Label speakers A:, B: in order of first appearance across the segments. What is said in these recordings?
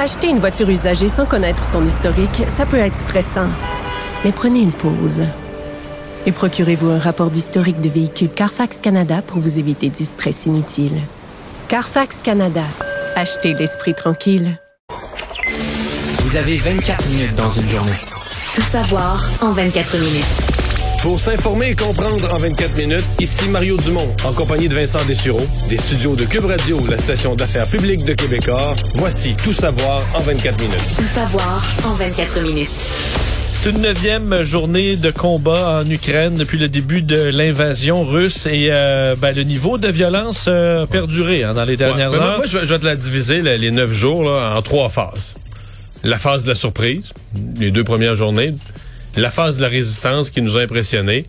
A: Acheter une voiture usagée sans connaître son historique, ça peut être stressant. Mais prenez une pause. Et procurez-vous un rapport d'historique de véhicule Carfax Canada pour vous éviter du stress inutile. Carfax Canada. Achetez l'esprit tranquille.
B: Vous avez 24 minutes dans une journée.
C: Tout savoir en 24 minutes.
D: Pour s'informer et comprendre en 24 minutes, ici Mario Dumont, en compagnie de Vincent Dessureau, des studios de Cube Radio, la station d'affaires publique de Québecor. Voici Tout savoir en 24 minutes.
C: Tout savoir en 24 minutes.
E: C'est une neuvième journée de combat en Ukraine depuis le début de l'invasion russe et euh, ben, le niveau de violence euh, a perduré hein, dans les dernières
D: Ouais, mais
E: heures.
D: Moi, je vais, je vais te la diviser, là, les neuf jours, là, en trois phases. La phase de la surprise, les deux premières journées. La phase de la résistance qui nous a impressionnés.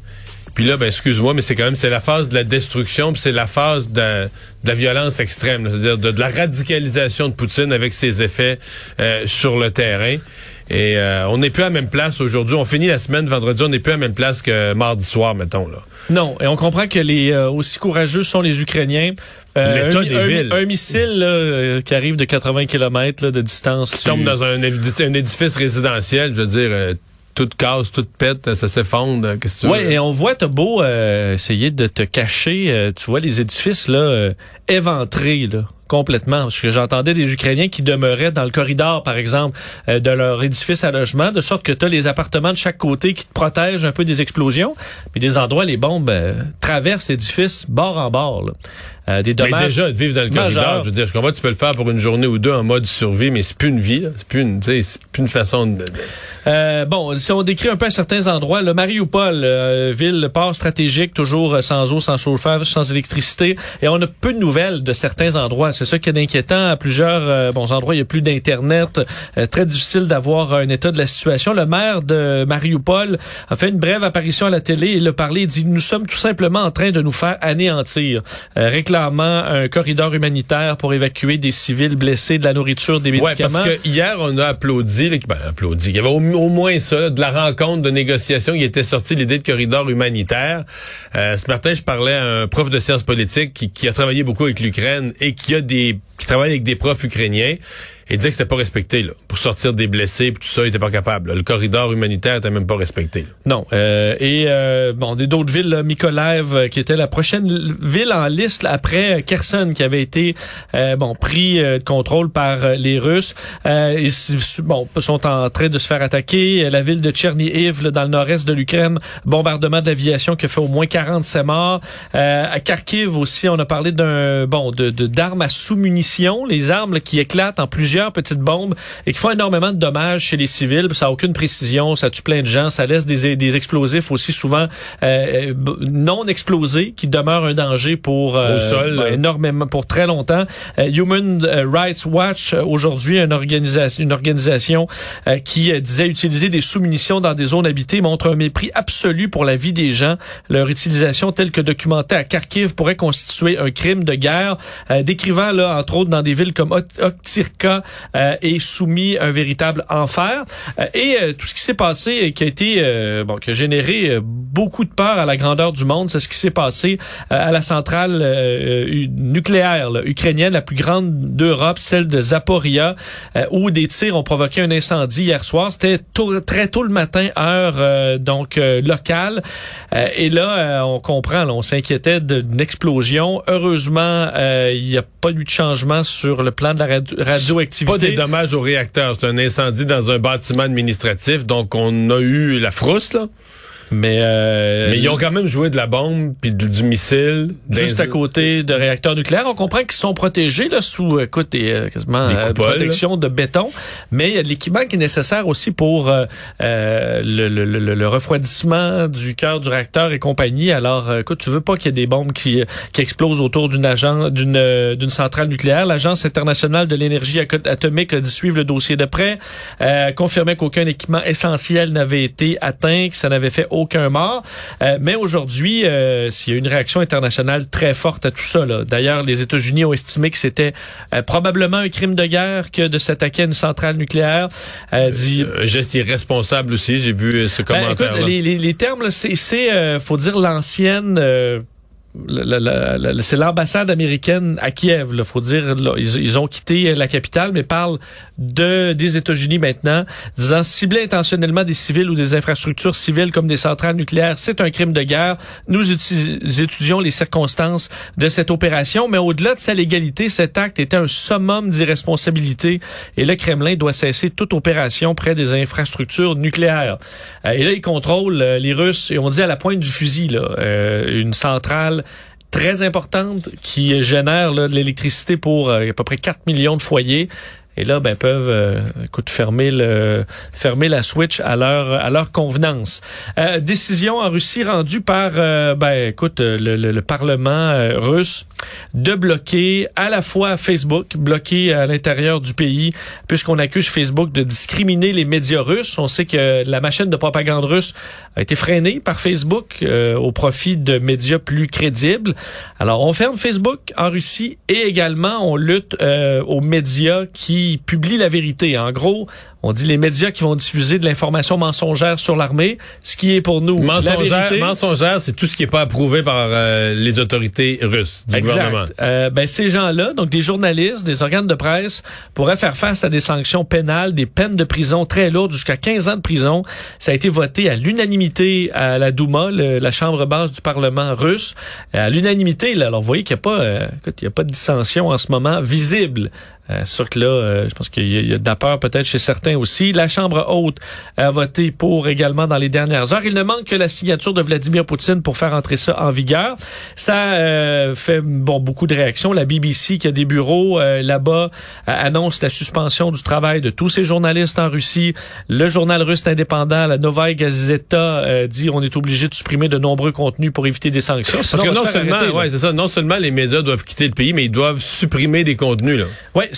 D: Puis là, ben, excuse-moi, mais c'est quand même, c'est la phase de la destruction, puis c'est la phase de, de la violence extrême, c'est-à-dire de, de la radicalisation de Poutine avec ses effets euh, sur le terrain. Et euh, on n'est plus à la même place aujourd'hui. On finit la semaine vendredi, on n'est plus à la même place que mardi soir, mettons. là.
E: Non, et on comprend que les euh, aussi courageux sont les Ukrainiens.
D: L'état
E: un,
D: des
E: un-
D: villes.
E: Un missile là, qui arrive de 80 km là, de distance.
D: Tu tombes dans un, un édifice résidentiel, je veux dire, euh, tout casse, tout pète, ça s'effondre. Qu'est-ce que tu veux?
E: Ouais, et on voit, t'as beau euh, essayer de te cacher, euh, tu vois les édifices là euh, éventrés là complètement. Parce que j'entendais des Ukrainiens qui demeuraient dans le corridor, par exemple, euh, de leur édifice à logement, de sorte que tu as les appartements de chaque côté qui te protègent un peu des explosions. Mais des endroits, les bombes euh, traversent l'édifice bord en bord. Là. Euh, des
D: Mais
E: dommages.
D: déjà, de vivre dans le
E: majeurs.
D: corridor, je veux dire, je comprends, tu peux le faire pour une journée ou deux en mode survie, mais c'est plus une vie, c'est plus une, c'est plus une façon de...
E: Euh, bon, si on décrit un peu à certains endroits, le Mariupol, euh, ville, port stratégique, toujours sans eau, sans chauffage, sans électricité, et on a peu de nouvelles de certains endroits. C'est ça qui est inquiétant. À plusieurs euh, bons endroits, il n'y a plus d'internet, euh, très difficile d'avoir un état de la situation. Le maire de Mariupol a fait une brève apparition à la télé. Il a parlé, il dit nous sommes tout simplement en train de nous faire anéantir, euh, réclamant un corridor humanitaire pour évacuer des civils blessés, de la nourriture, des
D: Ouais,
E: médicaments.
D: parce que hier, on a applaudi, ben, applaudi, il y avait au, au moins ça, de la rencontre de négociation, il était sorti l'idée de corridor humanitaire. Euh, ce matin, je parlais à un prof de sciences politiques qui, qui a travaillé beaucoup avec l'Ukraine et qui a qui travaille avec des profs ukrainiens. Il disait que c'était pas respecté, là. Pour sortir des blessés et tout ça, il était pas capable. là. Le corridor humanitaire était même pas respecté.
E: Non. Euh, et euh, bon, des d'autres villes, là, Mykolaiv, euh, qui était la prochaine ville en liste après Kherson, qui avait été euh, bon pris euh, de contrôle par euh, les Russes. Euh, ils sont en train de se faire attaquer. La ville de Tchernihiv, dans le nord-est de l'Ukraine, bombardement d'aviation qui a fait au moins 47 morts. Euh, à Kharkiv aussi, on a parlé d'un bon de d'armes à sous-munitions, les armes qui éclatent en plusieurs petites bombes et qui font énormément de dommages chez les civils. Ça n'a aucune précision, ça tue plein de gens, ça laisse des, des explosifs aussi souvent euh, b- non explosés qui demeurent un danger pour euh,
D: Au sol,
E: ben, énormément pour très longtemps. Euh, Human Rights Watch euh, aujourd'hui une organisation une organisation euh, qui euh, disait utiliser des sous-munitions dans des zones habitées montre un mépris absolu pour la vie des gens. Leur utilisation telle que documentée à Kharkiv pourrait constituer un crime de guerre, euh, décrivant là entre autres dans des villes comme Oktirka euh, et soumis un véritable enfer. Euh, et euh, tout ce qui s'est passé et qui a été euh, bon qui a généré euh, beaucoup de peur à la grandeur du monde, c'est ce qui s'est passé euh, à la centrale euh, nucléaire là, ukrainienne, la plus grande d'Europe, celle de Zaporia, euh, où des tirs ont provoqué un incendie hier soir. C'était très tôt le matin, heure euh, donc euh, locale. Euh, et là, euh, on comprend, là, on s'inquiétait d'une explosion. Heureusement, euh, il n'y a pas eu de changement sur le plan de la radio-
D: Pas des dommages au réacteur. C'est un incendie dans un bâtiment administratif. Donc, on a eu la frousse, là.
E: Mais, euh,
D: Mais ils ont quand même joué de la bombe puis du, du missile.
E: juste à côté de réacteurs nucléaires. On comprend qu'ils sont protégés là, sous écoute, des, euh, quasiment
D: Des
E: euh,
D: coupoles,
E: protection de béton, mais il y a de l'équipement qui est nécessaire aussi pour euh, le, le- le- le refroidissement du cœur du réacteur et compagnie. Alors, écoute, tu veux pas qu'il y ait des bombes qui, qui explosent autour d'une agent d'une d'une centrale nucléaire. L'Agence internationale de l'énergie atomique a dit suivre le dossier de près, euh, confirmait qu'aucun équipement essentiel n'avait été atteint, que ça n'avait fait aucun mort. Euh, mais aujourd'hui, euh, s'il y a une réaction internationale très forte à tout ça. D'ailleurs, les États-Unis ont estimé que c'était euh, probablement un crime de guerre que de s'attaquer à une centrale nucléaire. Euh, dit,
D: Un geste irresponsable aussi, j'ai vu euh, ce
E: ben,
D: commentaire
E: écoute, les, les, les termes, c'est, euh, faut dire l'ancienne. Euh, c'est l'ambassade américaine à Kiev. Il faut dire, là, ils, ils ont quitté la capitale, mais parlent de des États-Unis maintenant, disant cibler intentionnellement des civils ou des infrastructures civiles comme des centrales nucléaires, c'est un crime de guerre. Nous étudions les circonstances de cette opération, mais au-delà de sa légalité, cet acte était un summum d'irresponsabilité et le Kremlin doit cesser toute opération près des infrastructures nucléaires. Euh, et là, ils contrôlent euh, les Russes, et on dit à la pointe du fusil, là, euh, une centrale très importante qui génère de l'électricité pour euh, à peu près 4 millions de foyers. Et là, ben, peuvent euh, écoute, fermer, le, fermer la switch à leur, à leur convenance. Euh, décision en Russie rendue par euh, ben, écoute, euh, le, le- le Parlement euh, russe de bloquer à la fois Facebook, bloquer à l'intérieur du pays, puisqu'on accuse Facebook de discriminer les médias russes. On sait que la machine de propagande russe a été freinée par Facebook au profit de médias plus crédibles. Alors, on ferme Facebook en Russie et également on lutte aux médias qui publient la vérité. En gros, on dit les médias qui vont diffuser de l'information mensongère sur l'armée, ce qui est pour nous
D: Mensongère, mensongère, c'est tout ce qui est pas approuvé par euh, les autorités russes du gouvernement.
E: Exact. Euh, ben, ces gens-là, donc des journalistes, des organes de presse, pourraient faire face à des sanctions pénales, des peines de prison très lourdes, jusqu'à 15 ans de prison. Ça a été voté à l'unanimité à la Douma, le- la chambre basse du Parlement russe. À l'unanimité, là, alors vous voyez qu'il n'y a pas, euh, écoute, il y a pas de dissension en ce moment visible. Euh, sûr que là, euh, je pense qu'il y a, il y a de la peur peut-être chez certains aussi. La Chambre haute a voté pour également dans les dernières heures. Il ne manque que la signature de Vladimir Poutine pour faire entrer ça en vigueur. Ça euh, fait bon beaucoup de réactions. La BBC qui a des bureaux euh, là-bas euh, annonce la suspension du travail de tous ces journalistes en Russie. Le journal russe indépendant, la Novaya Gazeta, euh, dit on est obligé de supprimer de nombreux contenus pour éviter des sanctions.
D: Parce que non seulement, ouais, c'est ça, non seulement les médias doivent quitter le pays, mais ils doivent supprimer des contenus, là.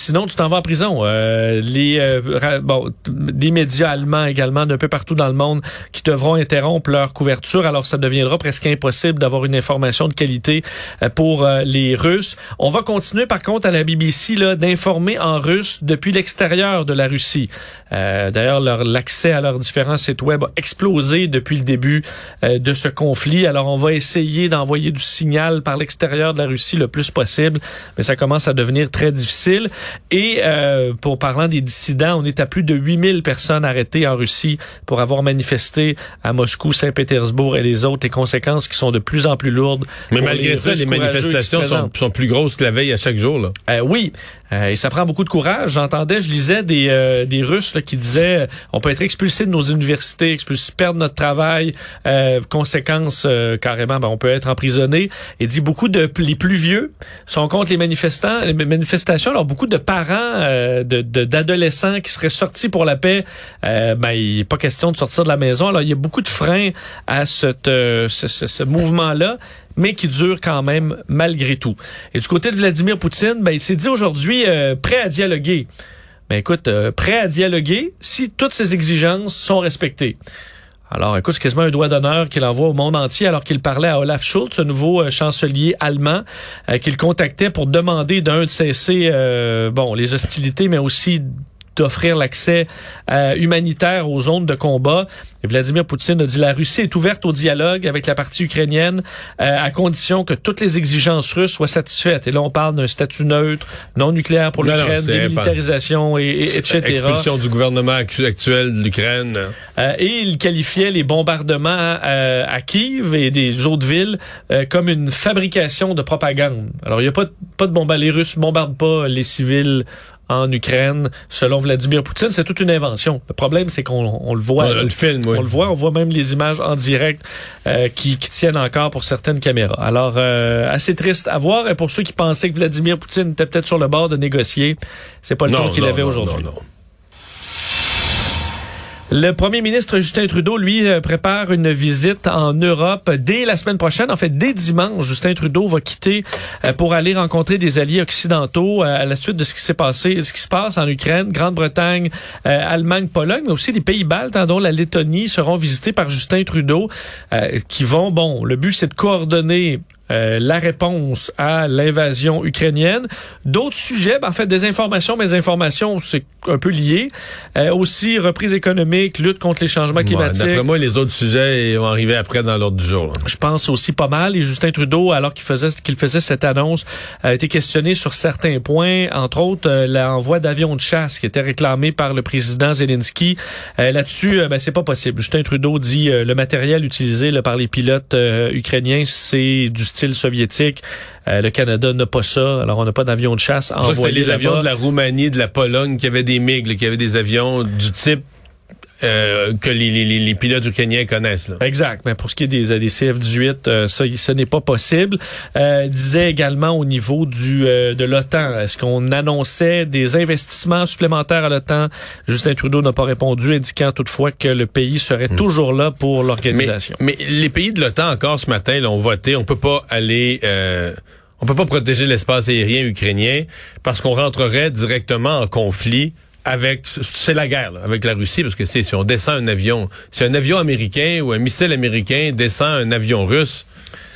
E: Sinon tu t'en vas en prison. Euh, les euh, bon, des médias allemands également d'un peu partout dans le monde qui devront interrompre leur couverture. Alors ça deviendra presque impossible d'avoir une information de qualité euh, pour euh, les Russes. On va continuer par contre à la BBC là d'informer en russe depuis l'extérieur de la Russie. Euh, D'ailleurs, leur- l'accès à leurs différents sites web a explosé depuis le début de ce conflit. Alors on va essayer d'envoyer du signal par l'extérieur de la Russie le plus possible, mais ça commence à devenir très difficile. Et euh, pour parlant des dissidents, on est à plus de 8000 personnes arrêtées en Russie pour avoir manifesté à Moscou, Saint-Pétersbourg et les autres, les conséquences qui sont de plus en plus lourdes.
D: Mais malgré ça, les manifestations sont, plus grosses que la veille à chaque jour, là.
E: Euh, oui, euh, et ça prend beaucoup de courage. J'entendais, je lisais des, euh, des Russes là, qui disaient euh, on peut être expulsé de nos universités, expulsé, perdre notre travail, euh, conséquences euh, carrément, ben, on peut être emprisonné. Et dit beaucoup de les plus vieux sont contre les manifestants, les manifestations. Alors beaucoup de parents euh, de- de- d'adolescents qui seraient sortis pour la paix, euh, ben il n'est pas question de sortir de la maison. Alors il y a beaucoup de freins à euh, ce, ce- ce mouvement-là mais qui dure quand même malgré tout. Et du côté de Vladimir Poutine, ben, il s'est dit aujourd'hui euh, prêt à dialoguer. Ben écoute, euh, prêt à dialoguer si toutes ses exigences sont respectées. Alors, écoute, c'est quasiment un doigt d'honneur qu'il envoie au monde entier alors qu'il parlait à Olaf Scholz, ce nouveau euh, chancelier allemand, euh, qu'il contactait pour demander d'un de cesser euh, bon, les hostilités, mais aussi d'offrir l'accès euh, humanitaire aux zones de combat. Et Vladimir Poutine a dit la Russie est ouverte au dialogue avec la partie ukrainienne euh, à condition que toutes les exigences russes soient satisfaites. Et là, on parle d'un statut neutre, non nucléaire pour l'Ukraine, démilitarisation, et, et- etc.
D: Expulsion du gouvernement actu- actuel de l'Ukraine.
E: Euh, et il qualifiait les bombardements euh, à Kiev et des autres villes euh, comme une fabrication de propagande. Alors, il n'y a pas de, pas de bombardement. Les Russes bombardent pas les civils en Ukraine, selon Vladimir Poutine. C'est toute une invention. Le problème, c'est qu'on on le voit.
D: On le film, oui.
E: On le voit, on voit même les images en direct euh, qui, qui tiennent encore pour certaines caméras. Alors, euh, assez triste à voir. Et pour ceux qui pensaient que Vladimir Poutine était peut-être sur le bord de négocier, c'est pas le ton qu'il avait aujourd'hui.
D: non, non.
E: Le premier ministre Justin Trudeau, lui, euh, prépare une visite en Europe dès la semaine prochaine. En fait, dès dimanche, Justin Trudeau va quitter euh, pour aller rencontrer des alliés occidentaux euh, à la suite de ce qui s'est passé, ce qui se passe en Ukraine, Grande-Bretagne, Allemagne, Pologne, mais aussi les pays baltes, hein, dont la Lettonie, seront visités par Justin Trudeau, qui vont, bon, le but c'est de coordonner euh, la réponse à l'invasion ukrainienne. D'autres sujets, ben, en fait, des informations, mais des informations, c'est un peu lié. Euh, aussi, reprise économique, lutte contre les changements
D: Ouais,
E: climatiques.
D: D'après moi, les autres sujets vont arriver après dans l'ordre du jour. là.
E: Je pense aussi pas mal. Et Justin Trudeau, alors qu'il faisait qu'il faisait cette annonce, a été questionné sur certains points, entre autres euh, l'envoi d'avions de chasse qui était réclamé par le président Zelensky. Euh, Là-dessus, ben, c'est pas possible. Justin Trudeau dit euh, le matériel utilisé là, par les pilotes euh, ukrainiens, c'est du style soviétique. Euh, le Canada n'a pas ça. Alors, on n'a pas d'avions de chasse envoyés
D: C'était les avions de la Roumanie, de la Pologne, qui avaient des MiG, là, qui avaient des avions du type euh, que les, les- les- pilotes ukrainiens connaissent. Là.
E: Exact. Mais pour ce qui est des, des CF-18, euh, ça, ce n'est pas possible. Euh, disait également au niveau du euh, de l'OTAN, est-ce qu'on annonçait des investissements supplémentaires à l'OTAN? Justin Trudeau n'a pas répondu, indiquant toutefois que le pays serait toujours là pour
D: Mais,
E: l'organisation.
D: mais les pays de l'OTAN encore ce matin là, ont voté. On peut pas aller. euh, on peut pas protéger l'espace aérien ukrainien parce qu'on rentrerait directement en conflit avec c'est la guerre là, avec la Russie parce que c'est si on descend un avion, si un avion américain ou un missile américain descend un avion russe,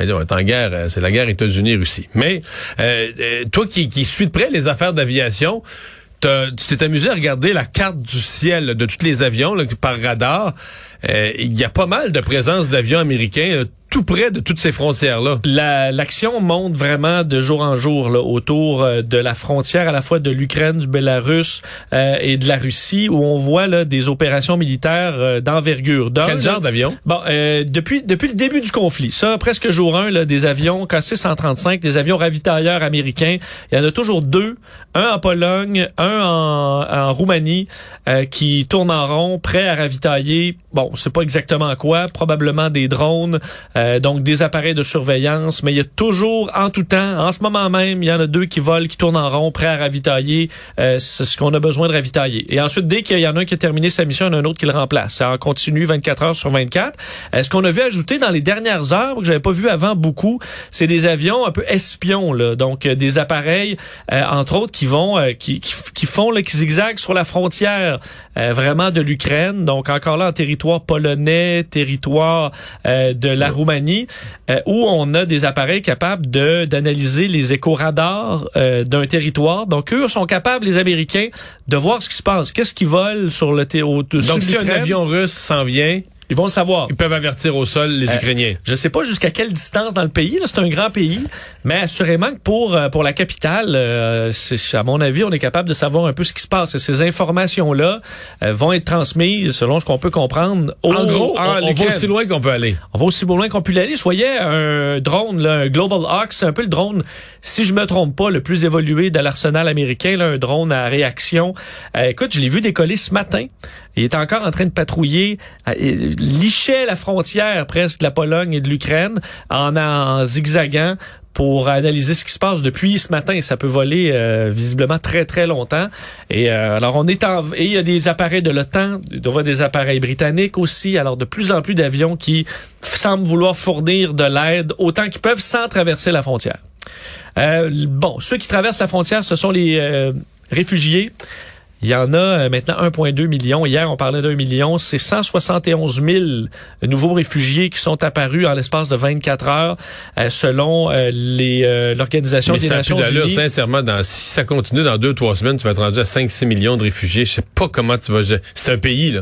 D: eh, on est en guerre, euh, c'est la guerre États-Unis-Russie. Mais euh, euh, toi qui, qui suis de près les affaires d'aviation, tu t'es amusé à regarder la carte du ciel de tous les avions là, par radar. Euh, Il y a pas mal de présence d'avions américains là, tout près de toutes ces frontières-là.
E: La- L'action monte vraiment de jour en jour là, autour euh, de la frontière à la fois de l'Ukraine, du Bélarus euh, et de la Russie, où on voit là, des opérations militaires euh, d'envergure.
D: Quel genre d'avion?
E: Bon, euh, depuis depuis le début du conflit, ça presque jour 1, là, des avions KC-135, des avions ravitailleurs américains. Il y en a toujours deux, un en Pologne, un en, en Roumanie, euh, qui tournent en rond, prêts à ravitailler. Bon, c'est pas exactement quoi, probablement des drones, euh, donc des appareils de surveillance, mais il y a toujours, en tout temps, en ce moment même, il y en a deux qui volent, qui tournent en rond, prêts à ravitailler euh, ce qu'on a besoin de ravitailler. Et ensuite, dès qu'il y en a un qui a terminé sa mission, il y en a un autre qui le remplace. Ça en continue 24 heures sur 24. Euh, ce qu'on a vu ajouter dans les dernières heures, que j'avais pas vu avant beaucoup, c'est des avions un peu espions, là. donc euh, des appareils, euh, entre autres, qui vont, euh, qui, qui, qui font, là, qui zigzaguent sur la frontière vraiment de l'Ukraine. Donc encore là en territoire polonais, territoire de la Roumanie, euh, où on a des appareils capables de d'analyser les écho-radars euh, d'un territoire. Donc eux sont capables, les Américains, de voir ce qui se passe. Qu'est-ce qui vole sur le ter- au-dessus
D: Donc si un avion russe s'en vient,
E: Ils vont le savoir.
D: ils peuvent avertir au sol les
E: Euh,
D: Ukrainiens.
E: Je sais pas jusqu'à quelle distance dans le pays. C'est un grand pays, mais assurément que pour euh, pour la capitale, euh, à mon avis, on est capable de savoir un peu ce qui se passe. Et ces informations-là euh, vont être transmises, selon ce qu'on peut comprendre. au-
D: En gros, on, on va aussi loin qu'on peut aller.
E: On va aussi loin qu'on peut l'aller. Je voyais un drone, là, un Global Hawk, c'est un peu le drone, si je me trompe pas, le plus évolué de l'arsenal américain, là, un drone à réaction. Euh, écoute, je l'ai vu décoller ce matin. Il est encore en train de patrouiller, il lichait la frontière presque de la Pologne et de l'Ukraine en, zigzagant pour analyser ce qui se passe depuis ce matin. Ça peut voler euh, visiblement très très longtemps. Et euh, alors on est en et il y a des appareils de l'OTAN, y avoir des appareils britanniques aussi. Alors de plus en plus d'avions qui semblent vouloir fournir de l'aide autant qu'ils peuvent sans traverser la frontière. Euh, bon, ceux qui traversent la frontière, ce sont les réfugiés. Il y en a euh, maintenant 1,2 million. Hier, on parlait d'un million. C'est 171 000 nouveaux réfugiés qui sont apparus en l'espace de 24 heures, euh, selon euh, les euh, l'Organisation des
D: ça
E: Nations Unies.
D: sincèrement. Dans, si ça continue dans deux, trois semaines, tu vas être rendu à 5-6 millions de réfugiés. Je sais pas comment tu vas gérer. C'est un pays, là.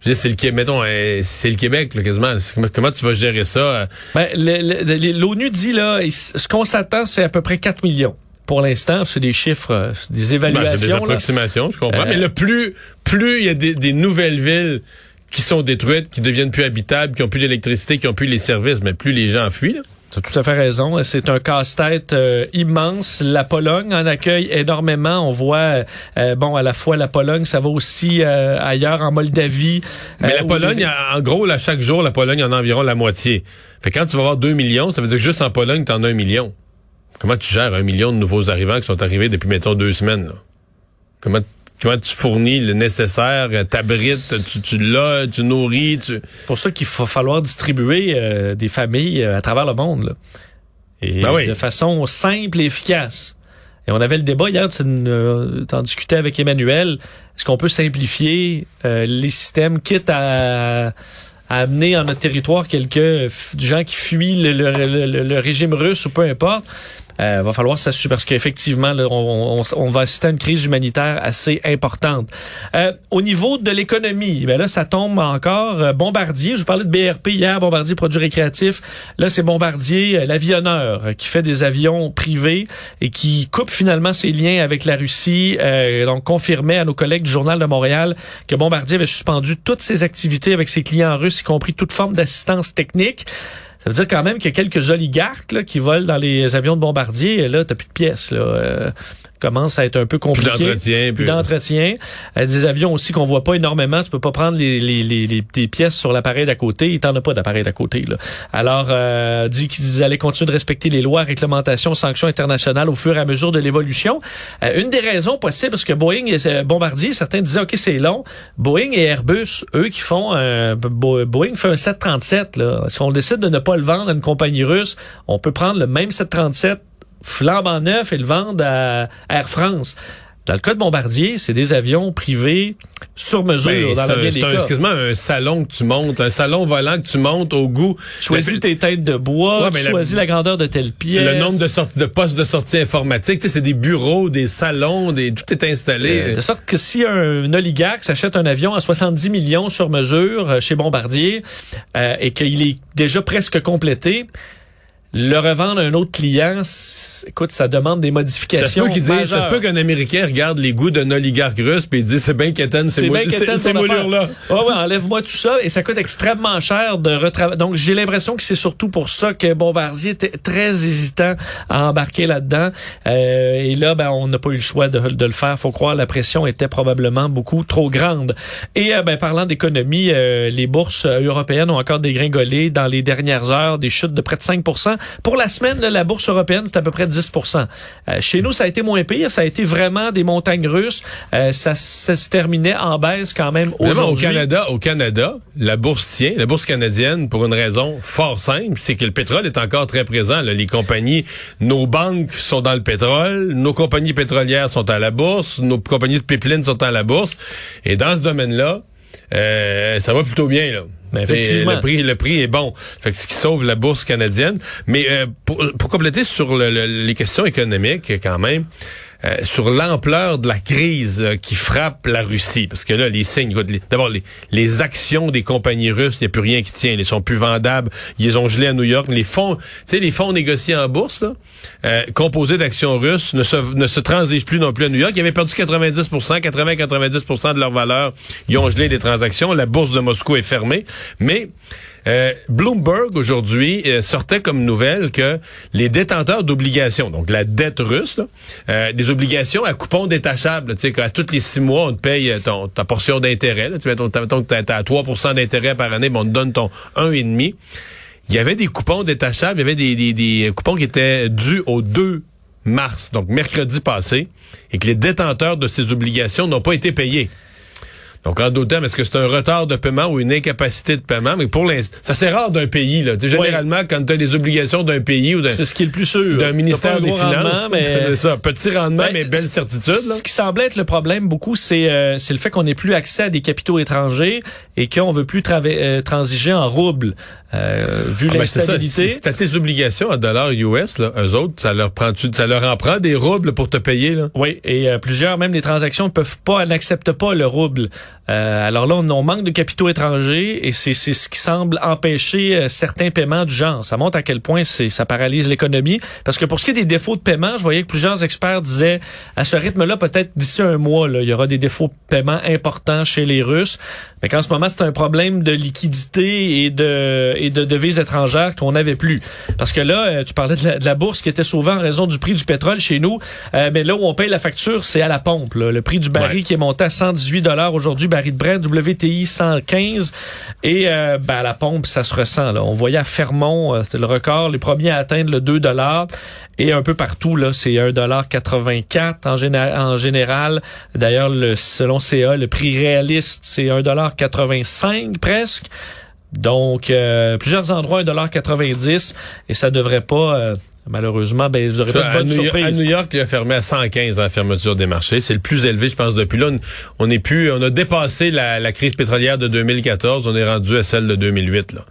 D: C'est le Québec, mettons, c'est le Québec, là, quasiment. Comment, tu vas gérer ça?
E: Ben, L'ONU dit là, ce qu'on s'attend, c'est à peu près 4 millions. Pour l'instant, c'est des chiffres, euh, c'est des
D: Ben, c'est des
E: évaluations. là.
D: approximations, je comprends.
E: Euh,
D: Mais le plus, plus il y a des, des nouvelles villes qui sont détruites, qui deviennent plus habitables, qui ont plus d'électricité, qui ont plus les services, mais plus les gens fuient, là.
E: Tu as tout à fait raison. C'est un casse-tête euh, immense. La Pologne en accueille énormément. On voit, euh, bon, à la fois la Pologne, ça va aussi euh, ailleurs en Moldavie.
D: Mais la
E: où-
D: Pologne, en gros, là, chaque jour, la Pologne en a environ la moitié. Fait que quand tu vas avoir 2 millions, ça veut dire que juste en Pologne, t'en as un million. Comment tu gères un million de nouveaux arrivants qui sont arrivés depuis, mettons, deux semaines? Là? Comment, comment tu fournis le nécessaire, euh, t'abrites, tu, tu l'as, tu nourris, tu...
E: C'est pour ça qu'il va falloir distribuer euh, des familles euh, à travers le monde. là. Et
D: Ben oui.
E: de façon simple et efficace. Et on avait le débat hier, tu euh, t'en discutais avec Emmanuel. Est-ce qu'on peut simplifier euh, les systèmes, quitte à, à amener en notre territoire quelques gens qui fuient le- le régime russe ou peu importe? Euh, va falloir s'assurer parce qu'effectivement, on, on- on va assister à une crise humanitaire assez importante. Euh, au niveau de l'économie, ben là, ça tombe encore. Euh, Bombardier, je vous parlais de BRP hier, Bombardier Produits Récréatifs. Là, c'est Bombardier, euh, l'avionneur, euh, qui fait des avions privés et qui coupe finalement ses liens avec la Russie. Euh, donc, confirmait à nos collègues du Journal de Montréal que Bombardier avait suspendu toutes ses activités avec ses clients russes, y compris toute forme d'assistance technique. Ça veut dire quand même qu'il y a quelques oligarques là, qui volent dans les avions de bombardier. Et là, t'as plus de pièces. Là. Euh, commence à être un peu
D: Plus
E: compliqué.
D: d'entretien,
E: Plus
D: plus...
E: d'entretien. Euh, des avions aussi qu'on voit pas énormément. Tu peux pas prendre les, les, les, les- des pièces sur l'appareil d'à côté. Il t'en a pas d'appareil d'à côté. Là. Alors, euh, dit qu'ils allaient continuer de respecter les lois, réglementations, sanctions internationales au fur et à mesure de l'évolution. Euh, une des raisons possibles, parce que Boeing et euh, Bombardier, certains disaient, OK, c'est long. Boeing et Airbus, eux qui font un... Bo- Boeing fait un 737. Là. Si on décide de ne pas le vendre à une compagnie russe, on peut prendre le même 737 flambant neuf et le vendre à Air France. Dans le cas de Bombardier, c'est des avions privés sur mesure
D: Ben,
E: dans
D: c'est
E: la
D: un-
E: des
D: c'est un- un salon que tu montes, un salon volant que tu montes au goût.
E: Choisis tes têtes de bois,
D: Ouais,
E: tu choisis la grandeur de telle pièce.
D: Le nombre de sorties de postes de sortie informatique, tu sais, c'est des bureaux, des salons, des tout est installé.
E: Euh, de sorte que si un, oligarque s'achète un avion à 70 millions sur mesure euh, chez Bombardier euh, et qu'il est déjà presque complété, le revendre à un autre client, écoute, ça demande des
D: ça se
E: modifications.
D: peut ça se
E: majeures.
D: peut qu'un Américain regarde les goûts d'un oligarque russe puis il dit c'est bien qu'étonne ces, moulures-là.
E: Ouais, ouais, enlève-moi tout ça et ça coûte extrêmement cher de retravailler. Donc, j'ai l'impression que c'est surtout pour ça que Bombardier était très hésitant à embarquer là-dedans. Euh, et là, ben, on n'a pas eu le choix de, de le faire. Faut croire, la pression était probablement beaucoup trop grande. Et euh, ben, parlant d'économie, euh, les bourses européennes ont encore dégringolé dans les dernières heures, des chutes de près de 5 Pour la semaine, là, la bourse européenne, c'est à peu près 10% Euh, Chez nous, ça a été moins pire. Ça a été vraiment des montagnes russes. Euh, ça, ça se terminait en baisse quand même
D: Vraiment, au
E: aujourd'hui.
D: Canada, au Canada, la bourse tient, la bourse canadienne, pour une raison fort simple, c'est que le pétrole est encore très présent. là. Les compagnies, nos banques sont dans le pétrole, nos compagnies pétrolières sont à la bourse, nos compagnies de pipeline sont à la bourse. Et dans ce domaine-là, euh, ça va plutôt bien là.
E: Effectivement.
D: Le prix, le prix est bon. Fait que ce qui sauve la bourse canadienne. Mais euh, pour, pour compléter sur le- le- les questions économiques, quand même, euh, sur l'ampleur de la crise euh, qui frappe la Russie, parce que là, les signes, d'abord les, actions des compagnies russes, il n'y a plus rien qui tient, ils sont plus vendables, ils ont gelés à New York. Les fonds, tu sais, les fonds négociés en bourse, euh, composés d'actions russes, ne se, ne se transigent plus non plus à New York. Ils avaient perdu 90 80-90 de leur valeur. Ils ont gelé des transactions. La bourse de Moscou est fermée. Mais euh, Bloomberg aujourd'hui euh, sortait comme nouvelle que les détenteurs d'obligations, donc la dette russe, euh, des obligations à coupon détachable, tu sais qu'à tous les six mois on te paye ta portion d'intérêt. Tu mettons, mettons que t'as à 3 d'intérêt par année, mais on te donne ton 1,5. Il y avait des coupons détachables, il y avait des, des, des coupons qui étaient dus au 2 mars, donc mercredi passé, et que les détenteurs de ces obligations n'ont pas été payés. Donc, en d'autres termes, est-ce que c'est un retard de paiement ou une incapacité de paiement? Mais pour l'instant, ça c'est rare d'un pays. Là. Généralement, quand tu as des obligations d'un pays ou d'un
E: C'est ce qui est le plus sûr.
D: d'un ministère des Finances,
E: mais...
D: ça, petit rendement,
E: Ben,
D: mais belle certitude. Là.
E: Ce qui semblait être le problème beaucoup, c'est euh, c'est le fait qu'on n'ait plus accès à des capitaux étrangers et qu'on veut plus euh, transiger en roubles. Euh, vu
D: Ah, ben,
E: l'instabilité.
D: Si si t'as tes obligations à dollars US, là, eux autres, ça leur prend ça leur en prend des roubles pour te payer. Là.
E: Oui, et euh, plusieurs, même les transactions peuvent pas, n'acceptent pas le rouble. Euh, alors là, on, on manque de capitaux étrangers et c'est c'est ce qui semble empêcher euh, certains paiements du genre. Ça montre à quel point c'est ça paralyse l'économie. Parce que pour ce qui est des défauts de paiement, je voyais que plusieurs experts disaient à ce rythme-là, peut-être d'ici un mois, là, il y aura des défauts de paiement importants chez les Russes. Mais qu'en ce moment, c'est un problème de liquidité et de et de devises étrangères qu'on n'avait plus. Parce que là, euh, tu parlais de la, de la bourse qui était souvent en raison du prix du pétrole chez nous, euh, mais là où on paye la facture, c'est à la pompe. là. Le prix du baril
D: Ouais.
E: qui est monté à 118 dollars aujourd'hui, WTI 115, et euh, ben, la pompe, ça se ressent. Là. On voyait à Fermont, euh, c'était le record, les premiers à atteindre le 2 dollars. Et un peu partout, là, c'est 1,84 en, géné- en général. D'ailleurs, le, selon CA, le prix réaliste, c'est 1,85 presque. Donc, euh, plusieurs endroits, 1,90 et ça devrait pas, euh, malheureusement, ben, vous aurez pas de bonne
D: New York, à
E: surprise.
D: New York, il a fermé à 115 à la fermeture des marchés. C'est le plus élevé, je pense, depuis là. On- On est plus, on a dépassé la, la crise pétrolière de 2014. On est rendu à celle de 2008, là.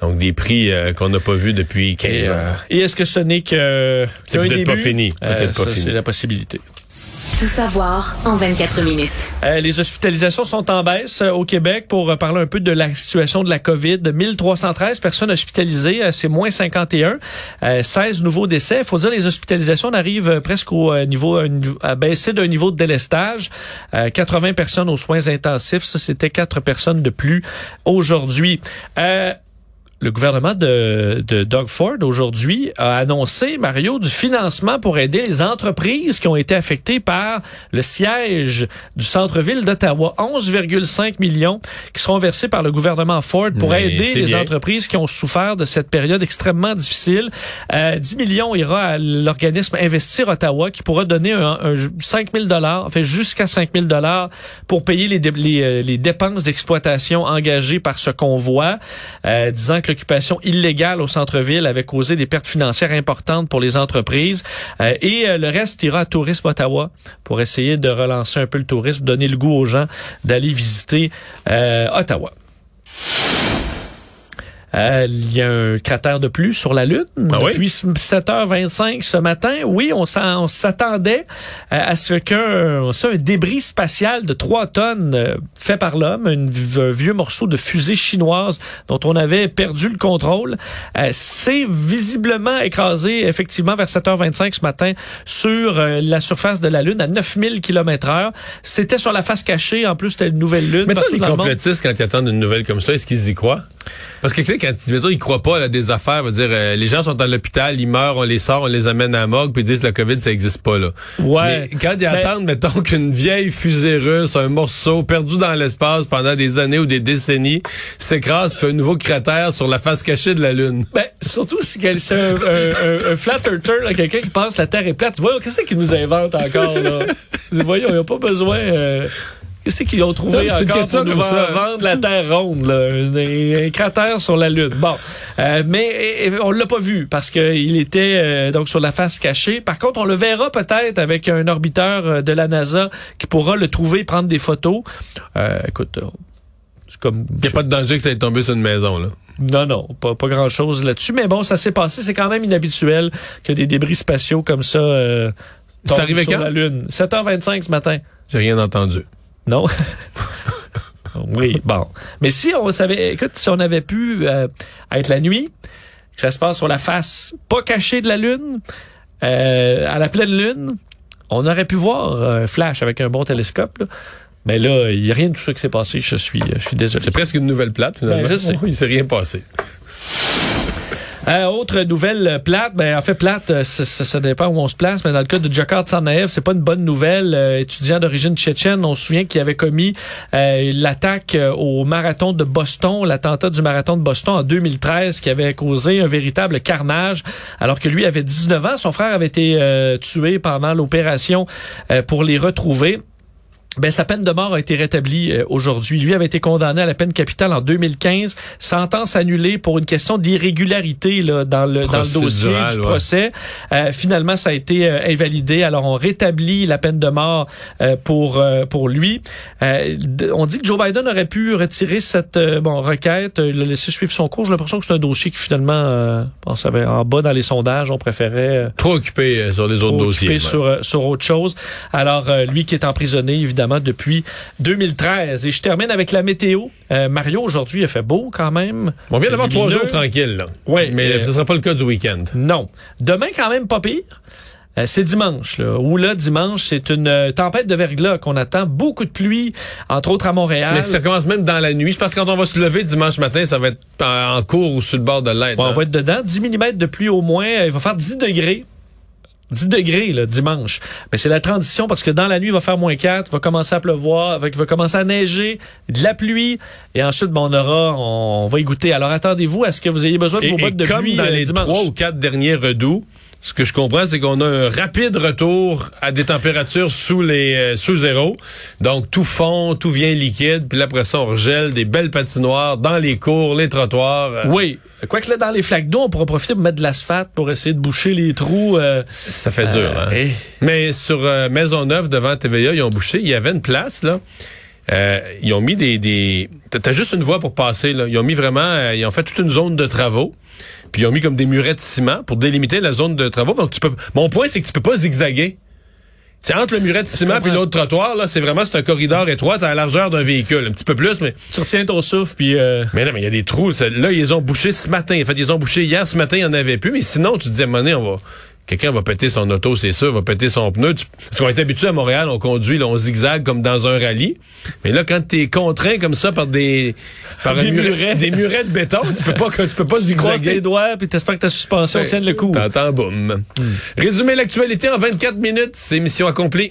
D: Donc, des prix euh, qu'on n'a pas vus depuis 15
E: Et,
D: ans.
E: euh, et est-ce que ce n'est que
D: C'est peut-être pas fini.
E: Euh,
D: Peut-être pas
E: ça,
D: fini.
E: c'est la possibilité.
C: Tout savoir en 24 minutes.
E: Euh, les hospitalisations sont en baisse euh, au Québec pour euh, parler un peu de la situation de la COVID. 1313 personnes hospitalisées, c'est moins 51. Euh, 16 nouveaux décès. Il faut dire les hospitalisations arrivent euh, presque au niveau à baisser d'un niveau de délestage. Euh, 80 personnes aux soins intensifs. Ça, c'était 4 personnes de plus aujourd'hui. Euh, le gouvernement de, de Doug Ford aujourd'hui a annoncé, Mario, du financement pour aider les entreprises qui ont été affectées par le siège du centre-ville d'Ottawa. 11,5 millions qui seront versés par le gouvernement Ford pour aider les
D: bien.
E: entreprises qui ont souffert de cette période extrêmement difficile. Euh, 10 millions ira à l'organisme Investir Ottawa qui pourra donner un, un 5 000 dollars, enfin jusqu'à 5 000 dollars pour payer les, les, euh, les dépenses d'exploitation engagées par ce convoi, euh, disant que l'occupation illégale au centre-ville avait causé des pertes financières importantes pour les entreprises. Euh, et euh, le reste ira à Tourisme Ottawa pour essayer de relancer un peu le tourisme, donner le goût aux gens d'aller visiter euh, Ottawa. Euh, il y a un cratère de plus sur la Lune
D: Ah oui?
E: depuis 7h25 ce matin. Oui, on s'attendait à ce qu'un un débris spatial de 3 tonnes euh, fait par l'homme, un vieux morceau de fusée chinoise dont on avait perdu le contrôle, euh, s'est visiblement écrasé effectivement vers 7h25 ce matin sur euh, la surface de la Lune à 9000 km heure. C'était sur la face cachée. En plus, c'était une nouvelle Lune.
D: Mais toi, les
E: le
D: complotistes, quand ils attendent une nouvelle comme ça, est-ce qu'ils y croient? Parce que, sais, quand ils, mettons, ils croient pas à des affaires, veut dire, euh, les gens sont à l'hôpital, ils meurent, on les sort, on les amène à la morgue, puis ils disent que la COVID, ça existe pas, là.
E: Ouais.
D: Mais quand ils
E: Ben-
D: attendent, mettons, qu'une vieille fusée russe, un morceau perdu dans l'espace pendant des années ou des décennies, s'écrase, fait un nouveau cratère sur la face cachée de la Lune.
E: Ben, surtout si c'est un, un, un, un flat earther, là, quelqu'un qui pense que la Terre est plate. Voyons, qu'est-ce qu'ils nous inventent encore, là? Voyons, ils n'ont pas besoin... euh, Qu'est-ce qu'ils ont trouvé
D: Non, c'est une
E: encore
D: question
E: pour nous vendre la Terre ronde, là, un, un cratère sur la Lune. Bon, Euh, mais on l'a pas vu parce qu'il était euh, donc sur la face cachée. Par contre, on le verra peut-être avec un orbiteur euh, de la NASA qui pourra le trouver, prendre des photos. Euh, écoute, c'est comme
D: Il n'y a pas de danger que ça ait tombé sur une maison, là.
E: non, non, pas, pas grand-chose là-dessus. Mais bon, ça s'est passé. C'est quand même inhabituel que des débris spatiaux comme ça euh,
D: C'est
E: tombent
D: arrivé
E: sur
D: quand?
E: la Lune. 7h25 ce matin.
D: J'ai rien entendu.
E: Non? oui, bon. Mais si on savait... Écoute, si on avait pu euh, être la nuit, que ça se passe sur la face pas cachée de la Lune, euh, à la pleine Lune, on aurait pu voir un flash avec un bon télescope. là. Mais là, il n'y a rien de tout ça qui s'est passé. Je suis, je suis désolé.
D: C'est presque une nouvelle plate, finalement.
E: Ben, je sais.
D: Il s'est rien passé.
E: Euh, autre nouvelle euh, plate, ben en fait plate, euh, ça, ça- ça dépend où on se place, mais dans le cas de Jakar Tsarnaev, c'est pas une bonne nouvelle. Euh, étudiant d'origine tchétchène, on se souvient qu'il avait commis euh, l'attaque euh, au marathon de Boston, l'attentat du marathon de Boston en 2013, qui avait causé un véritable carnage, alors que lui avait 19 ans, son frère avait été tué pendant l'opération pour les retrouver. Ben, sa peine de mort a été rétablie euh, aujourd'hui. Lui avait été condamné à la peine capitale en 2015, sentence annulée pour une question d'irrégularité là, dans, le, dans le dossier du procès. Euh, finalement, ça a été euh, invalidé. Alors, on rétablit la peine de mort euh, pour euh, pour lui. Euh, on dit que Joe Biden aurait pu retirer cette bon requête, le laisser suivre son cours. J'ai l'impression que c'est un dossier qui finalement, euh, bon, ça avait en bas dans les sondages, on préférait.
D: Trop occupé sur les autres
E: trop
D: dossiers.
E: occupé
D: ouais.
E: sur, euh, sur autre chose. Alors, euh, lui qui est emprisonné, évidemment, depuis 2013. Et je termine avec la météo. Euh, Mario, aujourd'hui, il fait beau quand même.
D: On vient d'avoir trois jours tranquilles, là.
E: Ouais,
D: Mais
E: euh,
D: ce sera pas le cas du week-end.
E: Non. Demain, quand même, pas pire. Euh, c'est dimanche, là. Où là, dimanche, c'est une tempête de verglas qu'on attend. Beaucoup de pluie, entre autres à Montréal.
D: Mais ça commence même dans la nuit. Je pense que quand on va se lever dimanche matin, ça va être en, cours ou sur le bord de l'aide.
E: Ouais,
D: hein.
E: on va être dedans. 10 mm de pluie au moins. Il va faire 10 degrés. 10 degrés là, dimanche. Mais c'est la transition parce que dans la nuit, il va faire moins 4, va commencer à pleuvoir, il va commencer à neiger, de la pluie, et ensuite, bon, on aura, on, va y goûter. Alors attendez-vous à ce que vous ayez besoin de vos
D: et
E: bottes de
D: comme
E: pluie
D: dans
E: euh,
D: les
E: dimanche.
D: trois ou quatre derniers redoux, ce que je comprends, c'est qu'on a un rapide retour à des températures sous les euh, sous zéro. Donc tout fond, tout vient liquide, puis après ça on regèle des belles patinoires dans les cours, les trottoirs. Euh,
E: Oui. Quoique là, dans les flaques d'eau, on pourra profiter pour mettre de l'asphalte pour essayer de boucher les trous. euh,
D: Ça fait dur.
E: euh,
D: Hein?
E: et-
D: Mais sur euh, Maisonneuve devant TVA, ils ont bouché. Il y avait une place là. Euh, ils ont mis des, des... t'as- T'as juste une voie pour passer là. Ils ont mis vraiment, euh, ils ont fait toute une zone de travaux. Puis ils ont mis comme des murets de ciment pour délimiter la zone de travaux. Donc tu peux. Mon point c'est que tu peux pas zigzaguer. C'est entre le muret de ciment
E: comprends.
D: l'autre trottoir là, c'est vraiment c'est un corridor étroit à la largeur d'un véhicule, un petit peu plus, mais
E: tu retiens ton souffle, puis... euh,
D: mais non, mais il y a des trous. ça- Là, ils ont bouchés ce matin. En fait, ils ont bouchés hier. Ce matin, il n'y en avait plus. Mais sinon, tu disais, donné, on va... Quelqu'un va péter son auto, c'est sûr, va péter son pneu. Tu- Parce qu'on est habitué à Montréal, on conduit, là, on zigzague comme dans un rallye. Mais là, quand t'es contraint comme ça par des... Par
E: Des
D: muret-
E: murets.
D: Des murets de béton, tu peux pas, tu peux pas
E: tu croises tes
D: zigzaguer.
E: doigts, puis t'espères que ta suspension tienne le coup.
D: T'entends, boum. Résumer l'actualité en 24 minutes, c'est mission accomplie.